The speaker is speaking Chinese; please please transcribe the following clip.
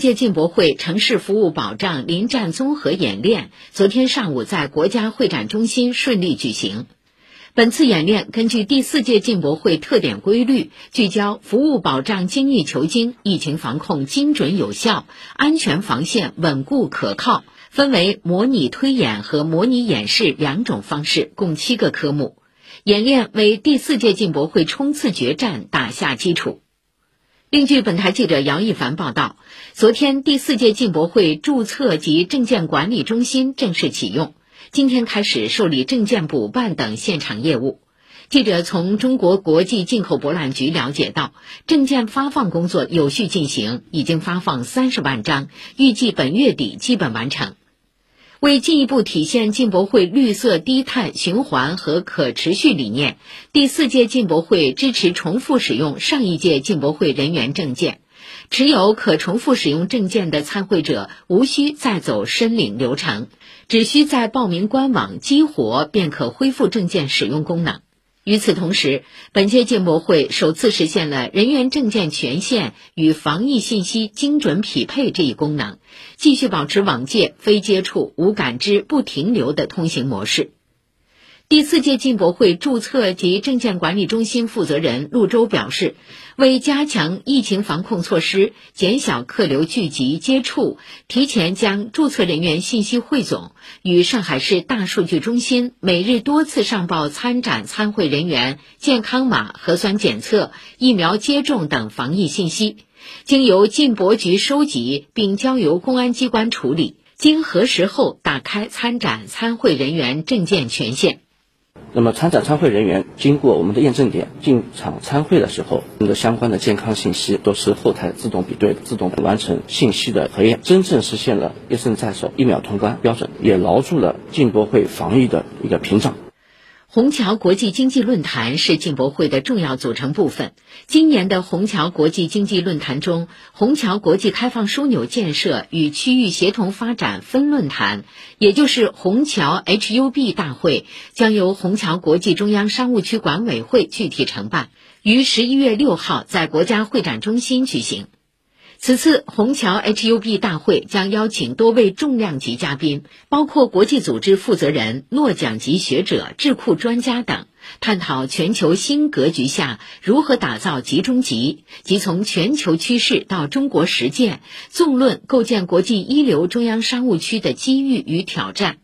届进博会城市服务保障临战综合演练昨天上午在国家会展中心顺利举行。本次演练根据第四届进博会特点规律，聚焦服务保障精益求精、疫情防控精准有效、安全防线稳固可靠，分为模拟推演和模拟演示两种方式，共七个科目。演练为第四届进博会冲刺决战打下基础。另据本台记者姚一凡报道，昨天第四届进博会注册及证件管理中心正式启用。今天开始受理证件补办等现场业务。记者从中国国际进口博览局了解到，证件发放工作有序进行，已经发放三十万张，预计本月底基本完成。为进一步体现进博会绿色低碳循环和可持续理念，第四届进博会支持重复使用上一届进博会人员证件，持有可重复使用证件的参会者无需再走申领流程。只需在报名官网激活，便可恢复证件使用功能。与此同时，本届进博会首次实现了人员证件权限与防疫信息精准匹配这一功能，继续保持往届非接触、无感知、不停留的通行模式。第四届进博会注册及证件管理中心负责人陆洲表示，为加强疫情防控措施，减小客流聚集接触，提前将注册人员信息汇总，与上海市大数据中心每日多次上报参展参会人员健康码、核酸检测、疫苗接种等防疫信息，经由进博局收集并交由公安机关处理，经核实后打开参展参会人员证件权限。那么参展参会人员经过我们的验证点进场参会的时候，你的相关的健康信息都是后台自动比对、自动完成信息的核验，真正实现了一胜在手、一秒通关标准，也牢住了进博会防疫的一个屏障。虹桥国际经济论坛是进博会的重要组成部分。今年的虹桥国际经济论坛中，虹桥国际开放枢纽建设与区域协同发展分论坛，也就是虹桥 HUB 大会，将由虹桥国际中央商务区管委会具体承办，于十一月六号在国家会展中心举行。此次虹桥 HUB 大会将邀请多位重量级嘉宾，包括国际组织负责人、诺奖级学者、智库专家等，探讨全球新格局下如何打造集中集，即从全球趋势到中国实践，纵论构建国际一流中央商务区的机遇与挑战。